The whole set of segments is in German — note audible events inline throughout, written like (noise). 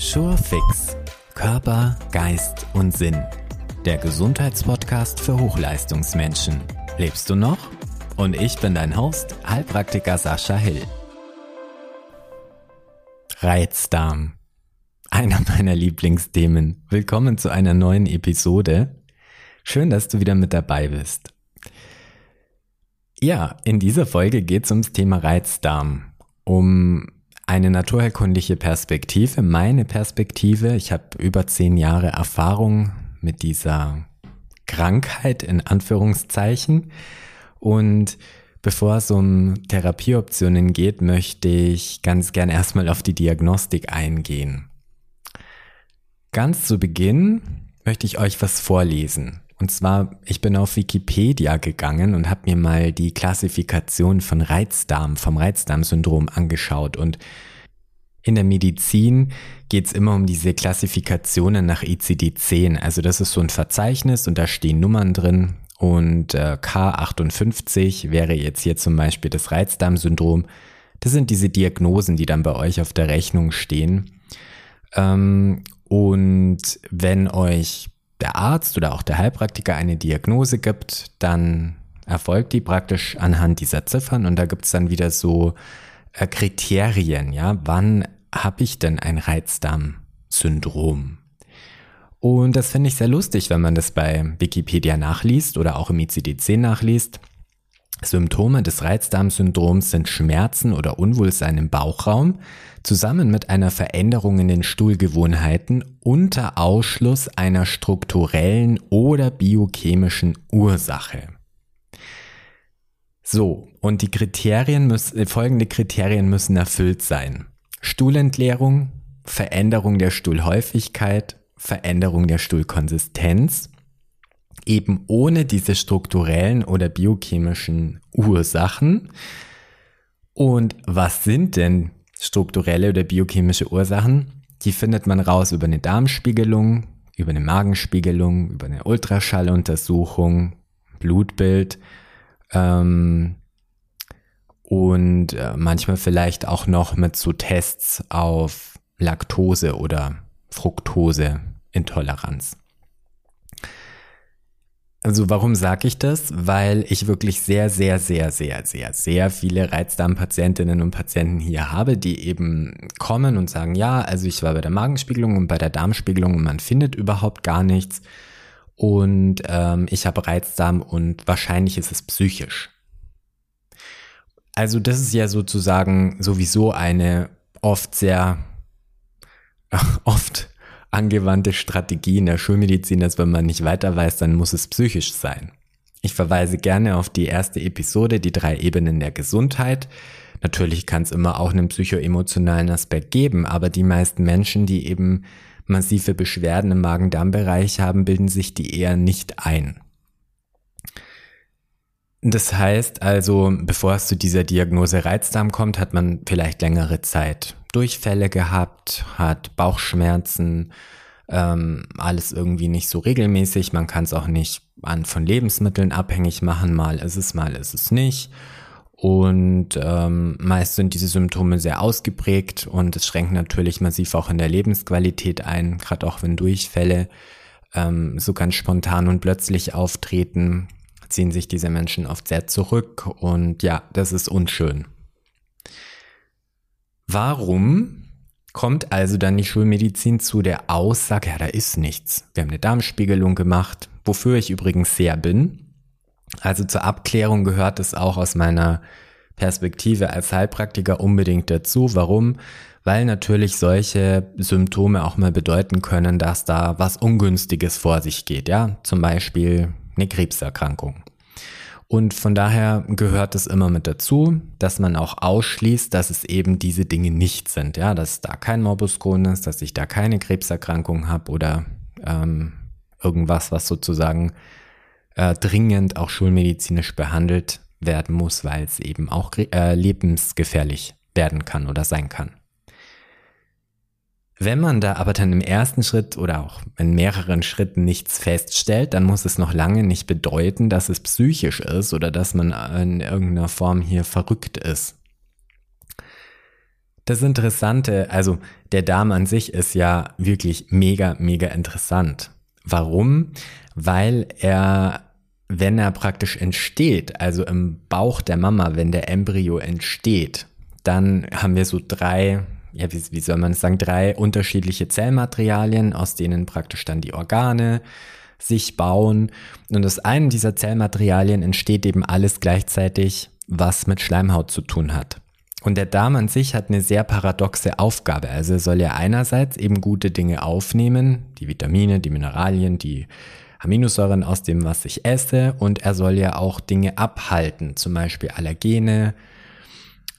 Surefix. Körper, Geist und Sinn. Der Gesundheitspodcast für Hochleistungsmenschen. Lebst du noch? Und ich bin dein Host, Heilpraktiker Sascha Hill. Reizdarm. Einer meiner Lieblingsthemen. Willkommen zu einer neuen Episode. Schön, dass du wieder mit dabei bist. Ja, in dieser Folge geht es ums Thema Reizdarm. Um eine naturherkundliche Perspektive, meine Perspektive. Ich habe über zehn Jahre Erfahrung mit dieser Krankheit in Anführungszeichen. Und bevor es um Therapieoptionen geht, möchte ich ganz gern erstmal auf die Diagnostik eingehen. Ganz zu Beginn möchte ich euch was vorlesen. Und zwar, ich bin auf Wikipedia gegangen und habe mir mal die Klassifikation von Reizdarm, vom Reizdarmsyndrom angeschaut. Und in der Medizin geht es immer um diese Klassifikationen nach ICD-10. Also das ist so ein Verzeichnis und da stehen Nummern drin. Und äh, K58 wäre jetzt hier zum Beispiel das Reizdarmsyndrom. Das sind diese Diagnosen, die dann bei euch auf der Rechnung stehen. Ähm, und wenn euch der Arzt oder auch der Heilpraktiker eine Diagnose gibt, dann erfolgt die praktisch anhand dieser Ziffern und da gibt es dann wieder so äh, Kriterien, ja, wann habe ich denn ein Reizdarmsyndrom? Und das finde ich sehr lustig, wenn man das bei Wikipedia nachliest oder auch im ICD-10 nachliest. Symptome des Reizdarmsyndroms sind Schmerzen oder Unwohlsein im Bauchraum zusammen mit einer Veränderung in den Stuhlgewohnheiten unter Ausschluss einer strukturellen oder biochemischen Ursache. So, und die Kriterien müssen, folgende Kriterien müssen erfüllt sein. Stuhlentleerung, Veränderung der Stuhlhäufigkeit, Veränderung der Stuhlkonsistenz, eben ohne diese strukturellen oder biochemischen Ursachen. Und was sind denn strukturelle oder biochemische Ursachen? Die findet man raus über eine Darmspiegelung, über eine Magenspiegelung, über eine Ultraschalluntersuchung, Blutbild ähm, und äh, manchmal vielleicht auch noch mit so Tests auf Laktose oder Fructoseintoleranz. Also warum sage ich das? Weil ich wirklich sehr, sehr, sehr, sehr, sehr, sehr viele Reizdarmpatientinnen und Patienten hier habe, die eben kommen und sagen, ja, also ich war bei der Magenspiegelung und bei der Darmspiegelung und man findet überhaupt gar nichts. Und ähm, ich habe Reizdarm und wahrscheinlich ist es psychisch. Also das ist ja sozusagen sowieso eine oft sehr, (laughs) oft angewandte Strategie in der Schulmedizin, dass wenn man nicht weiter weiß, dann muss es psychisch sein. Ich verweise gerne auf die erste Episode, die drei Ebenen der Gesundheit. Natürlich kann es immer auch einen psychoemotionalen Aspekt geben, aber die meisten Menschen, die eben massive Beschwerden im Magen-Darm-Bereich haben, bilden sich die eher nicht ein. Das heißt also, bevor es zu dieser Diagnose Reizdarm kommt, hat man vielleicht längere Zeit Durchfälle gehabt, hat Bauchschmerzen, ähm, alles irgendwie nicht so regelmäßig. Man kann es auch nicht an, von Lebensmitteln abhängig machen. Mal ist es, mal ist es nicht. Und ähm, meist sind diese Symptome sehr ausgeprägt und es schränkt natürlich massiv auch in der Lebensqualität ein, gerade auch wenn Durchfälle ähm, so ganz spontan und plötzlich auftreten, ziehen sich diese Menschen oft sehr zurück und ja, das ist unschön. Warum kommt also dann die Schulmedizin zu der Aussage, ja, da ist nichts. Wir haben eine Darmspiegelung gemacht, wofür ich übrigens sehr bin. Also zur Abklärung gehört es auch aus meiner Perspektive als Heilpraktiker unbedingt dazu. Warum? Weil natürlich solche Symptome auch mal bedeuten können, dass da was Ungünstiges vor sich geht, ja. Zum Beispiel eine Krebserkrankung. Und von daher gehört es immer mit dazu, dass man auch ausschließt, dass es eben diese Dinge nicht sind. Ja, dass da kein Morbus Crohn ist, dass ich da keine Krebserkrankung habe oder ähm, irgendwas, was sozusagen äh, dringend auch schulmedizinisch behandelt werden muss, weil es eben auch äh, lebensgefährlich werden kann oder sein kann. Wenn man da aber dann im ersten Schritt oder auch in mehreren Schritten nichts feststellt, dann muss es noch lange nicht bedeuten, dass es psychisch ist oder dass man in irgendeiner Form hier verrückt ist. Das Interessante, also der Darm an sich ist ja wirklich mega, mega interessant. Warum? Weil er, wenn er praktisch entsteht, also im Bauch der Mama, wenn der Embryo entsteht, dann haben wir so drei, ja, wie, wie soll man es sagen, drei unterschiedliche Zellmaterialien, aus denen praktisch dann die Organe sich bauen. Und aus einem dieser Zellmaterialien entsteht eben alles gleichzeitig, was mit Schleimhaut zu tun hat. Und der Darm an sich hat eine sehr paradoxe Aufgabe. Also er soll ja einerseits eben gute Dinge aufnehmen, die Vitamine, die Mineralien, die Aminosäuren aus dem, was ich esse. Und er soll ja auch Dinge abhalten, zum Beispiel Allergene,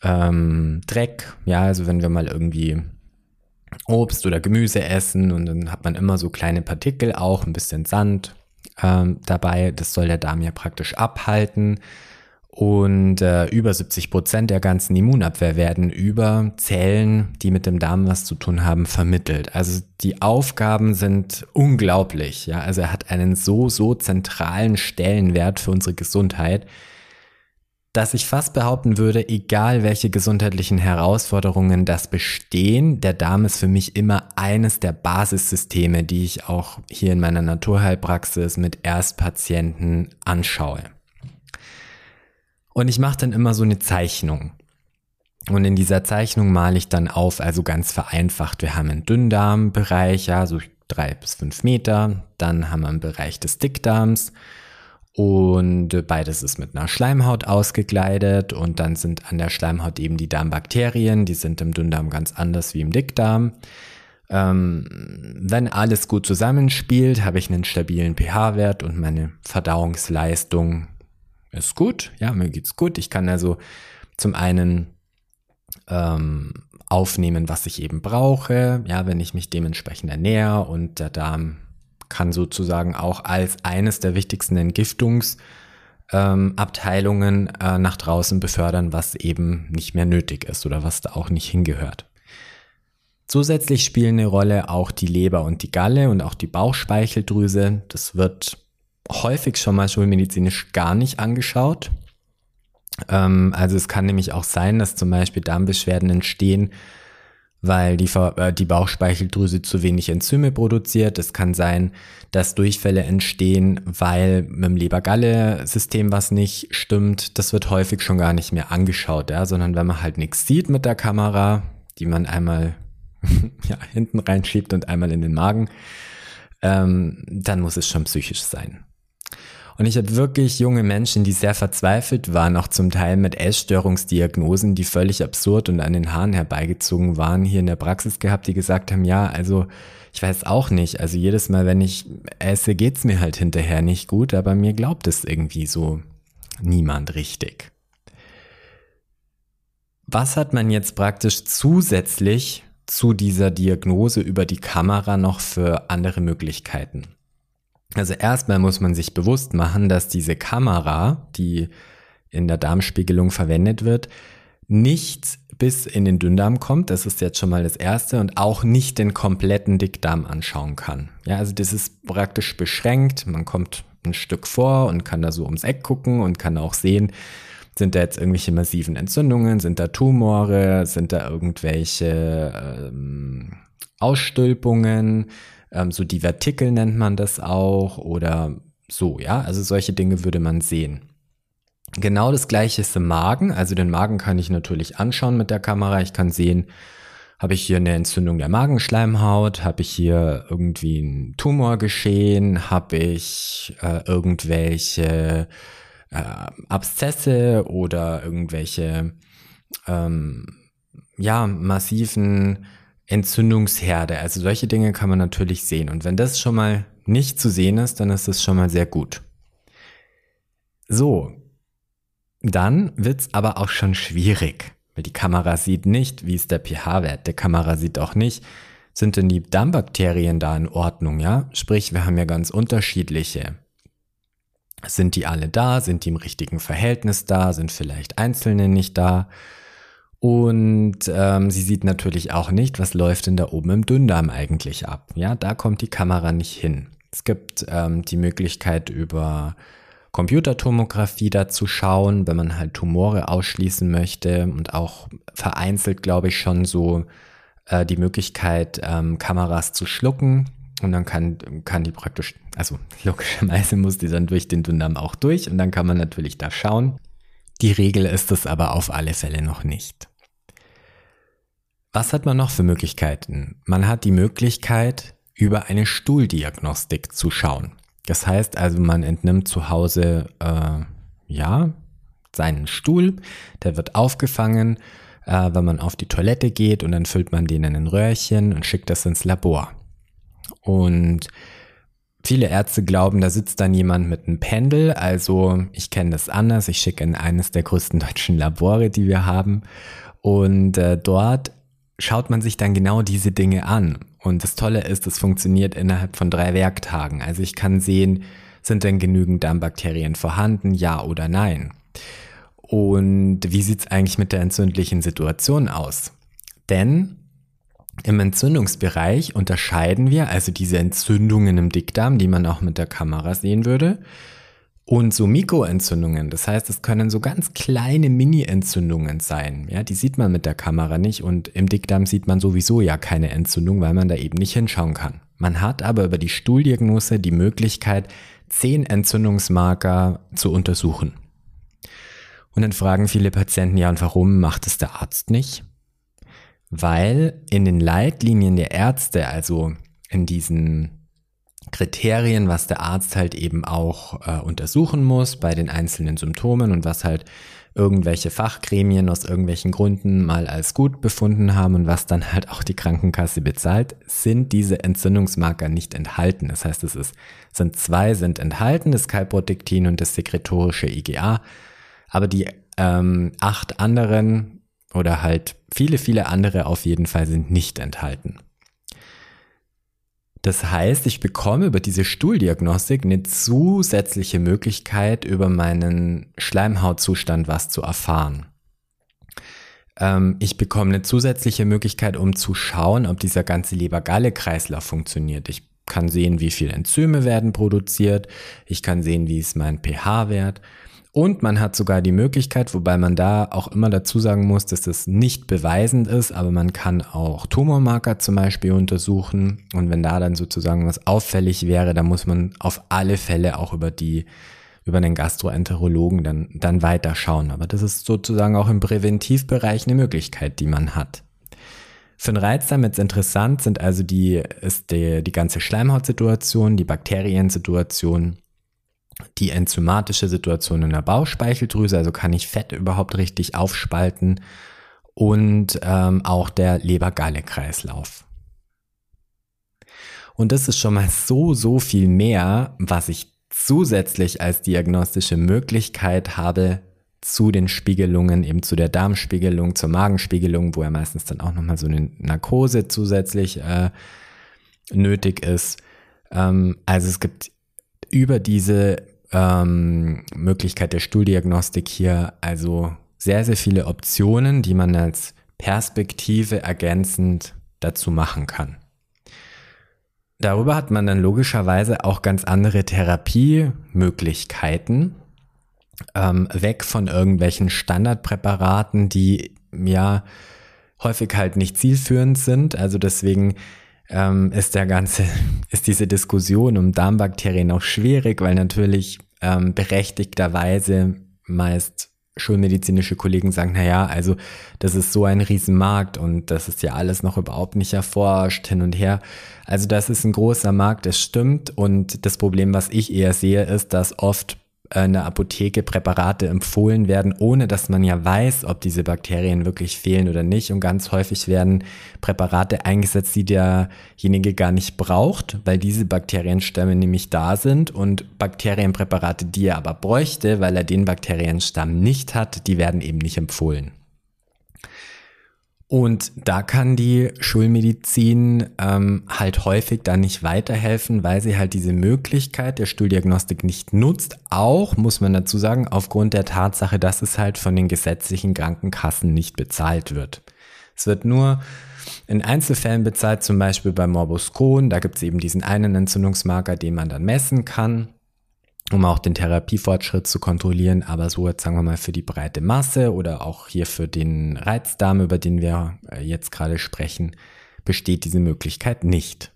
ähm, Dreck. Ja, also wenn wir mal irgendwie Obst oder Gemüse essen und dann hat man immer so kleine Partikel auch, ein bisschen Sand ähm, dabei. Das soll der Darm ja praktisch abhalten. Und äh, über 70 Prozent der ganzen Immunabwehr werden über Zellen, die mit dem Darm was zu tun haben, vermittelt. Also die Aufgaben sind unglaublich. Ja, also er hat einen so, so zentralen Stellenwert für unsere Gesundheit, dass ich fast behaupten würde, egal welche gesundheitlichen Herausforderungen das bestehen, der Darm ist für mich immer eines der Basissysteme, die ich auch hier in meiner Naturheilpraxis mit Erstpatienten anschaue. Und ich mache dann immer so eine Zeichnung. Und in dieser Zeichnung male ich dann auf, also ganz vereinfacht. Wir haben einen Dünndarmbereich, ja, so drei bis fünf Meter. Dann haben wir einen Bereich des Dickdarms. Und beides ist mit einer Schleimhaut ausgekleidet. Und dann sind an der Schleimhaut eben die Darmbakterien. Die sind im Dünndarm ganz anders wie im Dickdarm. Ähm, wenn alles gut zusammenspielt, habe ich einen stabilen pH-Wert und meine Verdauungsleistung ist gut, ja, mir geht's gut. Ich kann also zum einen ähm, aufnehmen, was ich eben brauche, ja, wenn ich mich dementsprechend ernähre und der Darm kann sozusagen auch als eines der wichtigsten Entgiftungsabteilungen ähm, äh, nach draußen befördern, was eben nicht mehr nötig ist oder was da auch nicht hingehört. Zusätzlich spielen eine Rolle auch die Leber und die Galle und auch die Bauchspeicheldrüse. Das wird häufig schon mal schulmedizinisch gar nicht angeschaut. Ähm, also es kann nämlich auch sein, dass zum Beispiel Darmbeschwerden entstehen, weil die, äh, die Bauchspeicheldrüse zu wenig Enzyme produziert. Es kann sein, dass Durchfälle entstehen, weil mit dem Leber-Galle-System was nicht stimmt. Das wird häufig schon gar nicht mehr angeschaut, ja, sondern wenn man halt nichts sieht mit der Kamera, die man einmal (laughs) ja, hinten reinschiebt und einmal in den Magen, ähm, dann muss es schon psychisch sein. Und ich habe wirklich junge Menschen, die sehr verzweifelt waren, auch zum Teil mit Essstörungsdiagnosen, die völlig absurd und an den Haaren herbeigezogen waren, hier in der Praxis gehabt, die gesagt haben, ja, also ich weiß auch nicht, also jedes Mal, wenn ich esse, geht's mir halt hinterher nicht gut, aber mir glaubt es irgendwie so niemand richtig. Was hat man jetzt praktisch zusätzlich zu dieser Diagnose über die Kamera noch für andere Möglichkeiten? Also erstmal muss man sich bewusst machen, dass diese Kamera, die in der Darmspiegelung verwendet wird, nicht bis in den Dünndarm kommt. Das ist jetzt schon mal das erste und auch nicht den kompletten Dickdarm anschauen kann. Ja, also das ist praktisch beschränkt. Man kommt ein Stück vor und kann da so ums Eck gucken und kann auch sehen, sind da jetzt irgendwelche massiven Entzündungen, sind da Tumore, sind da irgendwelche ähm, Ausstülpungen, ähm, so Divertikel nennt man das auch oder so, ja. Also solche Dinge würde man sehen. Genau das gleiche ist im Magen. Also den Magen kann ich natürlich anschauen mit der Kamera. Ich kann sehen, habe ich hier eine Entzündung der Magenschleimhaut? Habe ich hier irgendwie einen Tumor geschehen? Habe ich äh, irgendwelche äh, Abszesse oder irgendwelche ähm, ja massiven Entzündungsherde. Also solche Dinge kann man natürlich sehen. Und wenn das schon mal nicht zu sehen ist, dann ist das schon mal sehr gut. So, dann wird's aber auch schon schwierig, weil die Kamera sieht nicht, wie ist der pH-Wert. Der Kamera sieht auch nicht, sind denn die Darmbakterien da in Ordnung, ja? Sprich, wir haben ja ganz unterschiedliche. Sind die alle da? Sind die im richtigen Verhältnis da? Sind vielleicht einzelne nicht da? Und ähm, sie sieht natürlich auch nicht, was läuft denn da oben im Dünndarm eigentlich ab. Ja, da kommt die Kamera nicht hin. Es gibt ähm, die Möglichkeit über Computertomographie dazu schauen, wenn man halt Tumore ausschließen möchte und auch vereinzelt, glaube ich, schon so äh, die Möglichkeit, ähm, Kameras zu schlucken. Und dann kann, kann die praktisch, also logischerweise muss die dann durch den Dünndarm auch durch und dann kann man natürlich da schauen. Die Regel ist es aber auf alle Fälle noch nicht. Was hat man noch für Möglichkeiten? Man hat die Möglichkeit, über eine Stuhldiagnostik zu schauen. Das heißt also, man entnimmt zu Hause, äh, ja, seinen Stuhl, der wird aufgefangen, äh, wenn man auf die Toilette geht und dann füllt man den in ein Röhrchen und schickt das ins Labor. Und viele Ärzte glauben, da sitzt dann jemand mit einem Pendel, also ich kenne das anders, ich schicke in eines der größten deutschen Labore, die wir haben und äh, dort schaut man sich dann genau diese Dinge an. Und das Tolle ist, es funktioniert innerhalb von drei Werktagen. Also ich kann sehen, sind denn genügend Darmbakterien vorhanden, ja oder nein. Und wie sieht's eigentlich mit der entzündlichen Situation aus? Denn im Entzündungsbereich unterscheiden wir also diese Entzündungen im Dickdarm, die man auch mit der Kamera sehen würde, und so Mikroentzündungen, das heißt, es können so ganz kleine Mini-Entzündungen sein. Ja, die sieht man mit der Kamera nicht und im Dickdarm sieht man sowieso ja keine Entzündung, weil man da eben nicht hinschauen kann. Man hat aber über die Stuhldiagnose die Möglichkeit, zehn Entzündungsmarker zu untersuchen. Und dann fragen viele Patienten, ja, und warum macht es der Arzt nicht? Weil in den Leitlinien der Ärzte, also in diesen Kriterien, was der Arzt halt eben auch äh, untersuchen muss bei den einzelnen Symptomen und was halt irgendwelche Fachgremien aus irgendwelchen Gründen mal als gut befunden haben und was dann halt auch die Krankenkasse bezahlt, sind diese Entzündungsmarker nicht enthalten. Das heißt, es ist, sind zwei sind enthalten, das Calprotectin und das sekretorische IgA, aber die ähm, acht anderen oder halt viele, viele andere auf jeden Fall sind nicht enthalten. Das heißt, ich bekomme über diese Stuhldiagnostik eine zusätzliche Möglichkeit, über meinen Schleimhautzustand was zu erfahren. Ähm, ich bekomme eine zusätzliche Möglichkeit, um zu schauen, ob dieser ganze Leber-Galle-Kreislauf funktioniert. Ich kann sehen, wie viele Enzyme werden produziert. Ich kann sehen, wie ist mein pH-Wert. Und man hat sogar die Möglichkeit, wobei man da auch immer dazu sagen muss, dass das nicht beweisend ist, aber man kann auch Tumormarker zum Beispiel untersuchen. Und wenn da dann sozusagen was auffällig wäre, dann muss man auf alle Fälle auch über die über den Gastroenterologen dann, dann weiter schauen. Aber das ist sozusagen auch im Präventivbereich eine Möglichkeit, die man hat. Für den Reizdarm jetzt interessant sind also die, ist die, die ganze Schleimhautsituation, die Bakteriensituation, die enzymatische Situation in der Bauchspeicheldrüse, also kann ich Fett überhaupt richtig aufspalten und ähm, auch der Leber-Galle-Kreislauf. Und das ist schon mal so, so viel mehr, was ich zusätzlich als diagnostische Möglichkeit habe zu den Spiegelungen, eben zu der Darmspiegelung, zur Magenspiegelung, wo ja meistens dann auch nochmal so eine Narkose zusätzlich äh, nötig ist. Ähm, also es gibt über diese ähm, Möglichkeit der Stuhldiagnostik hier also sehr, sehr viele Optionen, die man als Perspektive ergänzend dazu machen kann. Darüber hat man dann logischerweise auch ganz andere Therapiemöglichkeiten, ähm, weg von irgendwelchen Standardpräparaten, die ja häufig halt nicht zielführend sind. Also deswegen ähm, ist der ganze, (laughs) ist diese Diskussion um Darmbakterien auch schwierig, weil natürlich ähm, berechtigterweise meist schulmedizinische Kollegen sagen, na ja, also das ist so ein Riesenmarkt und das ist ja alles noch überhaupt nicht erforscht hin und her. Also das ist ein großer Markt, das stimmt und das Problem, was ich eher sehe, ist, dass oft in der Apotheke Präparate empfohlen werden, ohne dass man ja weiß, ob diese Bakterien wirklich fehlen oder nicht. Und ganz häufig werden Präparate eingesetzt, die derjenige gar nicht braucht, weil diese Bakterienstämme nämlich da sind. Und Bakterienpräparate, die er aber bräuchte, weil er den Bakterienstamm nicht hat, die werden eben nicht empfohlen. Und da kann die Schulmedizin ähm, halt häufig dann nicht weiterhelfen, weil sie halt diese Möglichkeit der Stuhldiagnostik nicht nutzt. Auch, muss man dazu sagen, aufgrund der Tatsache, dass es halt von den gesetzlichen Krankenkassen nicht bezahlt wird. Es wird nur in Einzelfällen bezahlt, zum Beispiel bei Morbus Crohn. Da gibt es eben diesen einen Entzündungsmarker, den man dann messen kann. Um auch den Therapiefortschritt zu kontrollieren. Aber so jetzt sagen wir mal für die breite Masse oder auch hier für den Reizdarm, über den wir äh, jetzt gerade sprechen, besteht diese Möglichkeit nicht.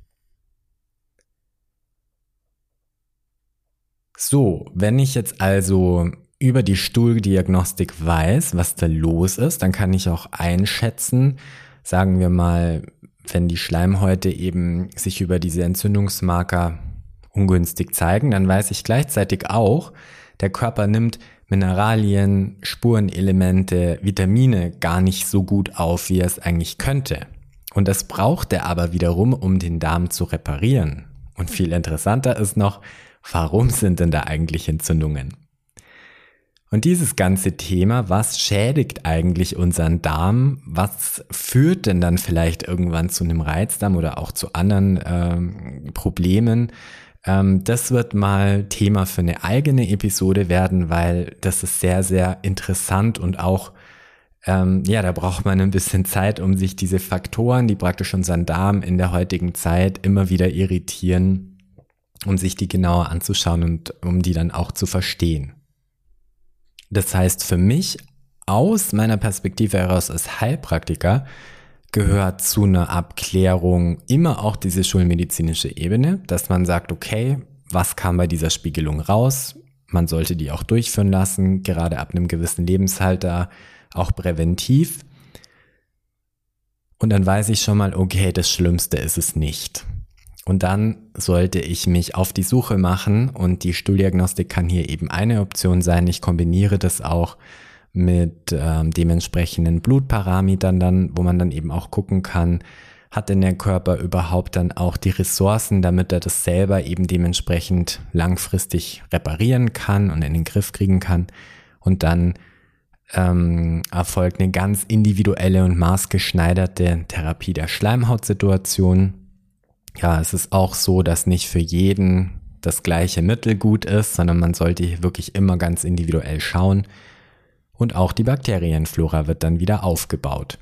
So, wenn ich jetzt also über die Stuhldiagnostik weiß, was da los ist, dann kann ich auch einschätzen, sagen wir mal, wenn die Schleimhäute eben sich über diese Entzündungsmarker ungünstig zeigen, dann weiß ich gleichzeitig auch, der Körper nimmt Mineralien, Spurenelemente, Vitamine gar nicht so gut auf, wie er es eigentlich könnte. Und das braucht er aber wiederum, um den Darm zu reparieren. Und viel interessanter ist noch, warum sind denn da eigentlich Entzündungen? Und dieses ganze Thema, was schädigt eigentlich unseren Darm? Was führt denn dann vielleicht irgendwann zu einem Reizdarm oder auch zu anderen ähm, Problemen? Ähm, das wird mal Thema für eine eigene Episode werden, weil das ist sehr, sehr interessant und auch, ähm, ja, da braucht man ein bisschen Zeit, um sich diese Faktoren, die praktisch unseren Darm in der heutigen Zeit immer wieder irritieren, um sich die genauer anzuschauen und um die dann auch zu verstehen. Das heißt, für mich aus meiner Perspektive heraus als Heilpraktiker gehört zu einer Abklärung immer auch diese schulmedizinische Ebene, dass man sagt, okay, was kam bei dieser Spiegelung raus? Man sollte die auch durchführen lassen, gerade ab einem gewissen Lebensalter, auch präventiv. Und dann weiß ich schon mal, okay, das Schlimmste ist es nicht. Und dann sollte ich mich auf die Suche machen und die Stuhldiagnostik kann hier eben eine Option sein. Ich kombiniere das auch mit ähm, dementsprechenden Blutparametern dann, wo man dann eben auch gucken kann, hat denn der Körper überhaupt dann auch die Ressourcen, damit er das selber eben dementsprechend langfristig reparieren kann und in den Griff kriegen kann. Und dann ähm, erfolgt eine ganz individuelle und maßgeschneiderte Therapie der Schleimhautsituation ja, es ist auch so, dass nicht für jeden das gleiche Mittel gut ist, sondern man sollte wirklich immer ganz individuell schauen. Und auch die Bakterienflora wird dann wieder aufgebaut,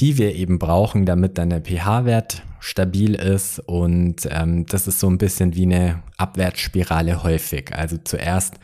die wir eben brauchen, damit dann der pH-Wert stabil ist. Und ähm, das ist so ein bisschen wie eine Abwärtsspirale häufig. Also zuerst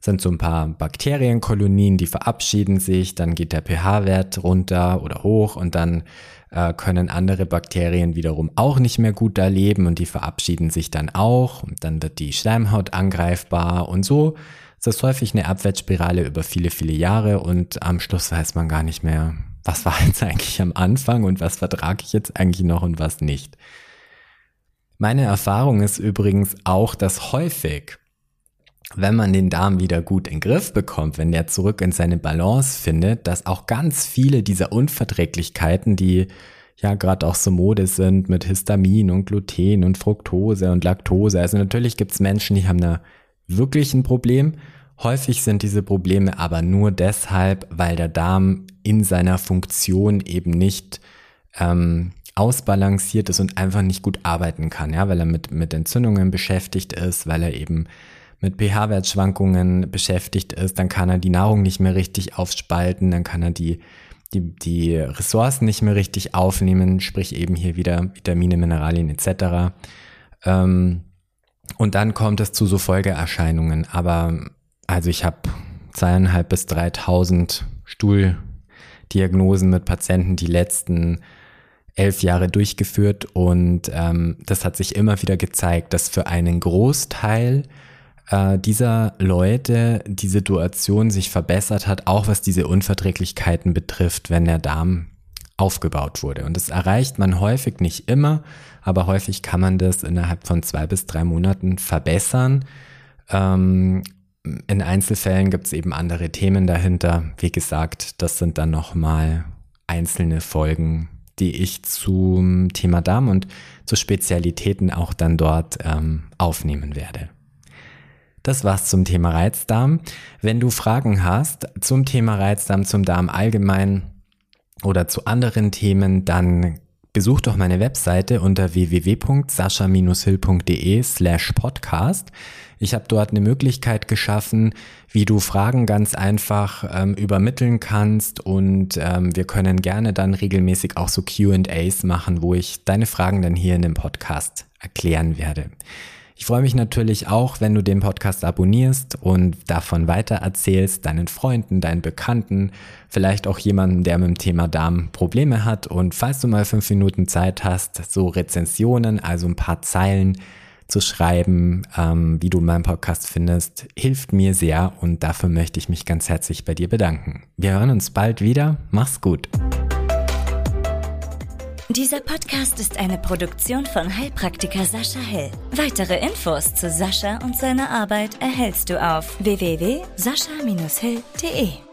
sind so ein paar Bakterienkolonien, die verabschieden sich, dann geht der pH-Wert runter oder hoch und dann äh, können andere Bakterien wiederum auch nicht mehr gut da leben und die verabschieden sich dann auch und dann wird die Schleimhaut angreifbar und so ist das häufig eine Abwärtsspirale über viele, viele Jahre und am Schluss weiß man gar nicht mehr, was war jetzt eigentlich am Anfang und was vertrage ich jetzt eigentlich noch und was nicht. Meine Erfahrung ist übrigens auch, dass häufig wenn man den Darm wieder gut in den Griff bekommt, wenn der zurück in seine Balance findet, dass auch ganz viele dieser Unverträglichkeiten, die ja gerade auch so Mode sind mit Histamin und Gluten und Fructose und Laktose. Also natürlich gibt es Menschen, die haben da wirklich ein Problem. Häufig sind diese Probleme aber nur deshalb, weil der Darm in seiner Funktion eben nicht ähm, ausbalanciert ist und einfach nicht gut arbeiten kann, ja, weil er mit, mit Entzündungen beschäftigt ist, weil er eben mit pH-Wertschwankungen beschäftigt ist, dann kann er die Nahrung nicht mehr richtig aufspalten, dann kann er die, die, die Ressourcen nicht mehr richtig aufnehmen, sprich eben hier wieder Vitamine, Mineralien etc. Ähm, und dann kommt es zu so Folgeerscheinungen. Aber also ich habe zweieinhalb bis dreitausend Stuhldiagnosen mit Patienten die letzten elf Jahre durchgeführt und ähm, das hat sich immer wieder gezeigt, dass für einen Großteil äh, dieser Leute die Situation sich verbessert hat, auch was diese Unverträglichkeiten betrifft, wenn der Darm aufgebaut wurde. Und das erreicht man häufig nicht immer, aber häufig kann man das innerhalb von zwei bis drei Monaten verbessern. Ähm, in Einzelfällen gibt es eben andere Themen dahinter. Wie gesagt, das sind dann nochmal einzelne Folgen, die ich zum Thema Darm und zu Spezialitäten auch dann dort ähm, aufnehmen werde. Das war's zum Thema Reizdarm. Wenn du Fragen hast zum Thema Reizdarm, zum Darm allgemein oder zu anderen Themen, dann besuch doch meine Webseite unter www.sascha-hill.de slash podcast. Ich habe dort eine Möglichkeit geschaffen, wie du Fragen ganz einfach ähm, übermitteln kannst und ähm, wir können gerne dann regelmäßig auch so QAs machen, wo ich deine Fragen dann hier in dem Podcast erklären werde. Ich freue mich natürlich auch, wenn du den Podcast abonnierst und davon weiter erzählst, deinen Freunden, deinen Bekannten, vielleicht auch jemandem, der mit dem Thema Darm Probleme hat. Und falls du mal fünf Minuten Zeit hast, so Rezensionen, also ein paar Zeilen zu schreiben, ähm, wie du meinen Podcast findest, hilft mir sehr und dafür möchte ich mich ganz herzlich bei dir bedanken. Wir hören uns bald wieder. Mach's gut. Dieser Podcast ist eine Produktion von Heilpraktiker Sascha Hell. Weitere Infos zu Sascha und seiner Arbeit erhältst du auf www.sascha-hell.de.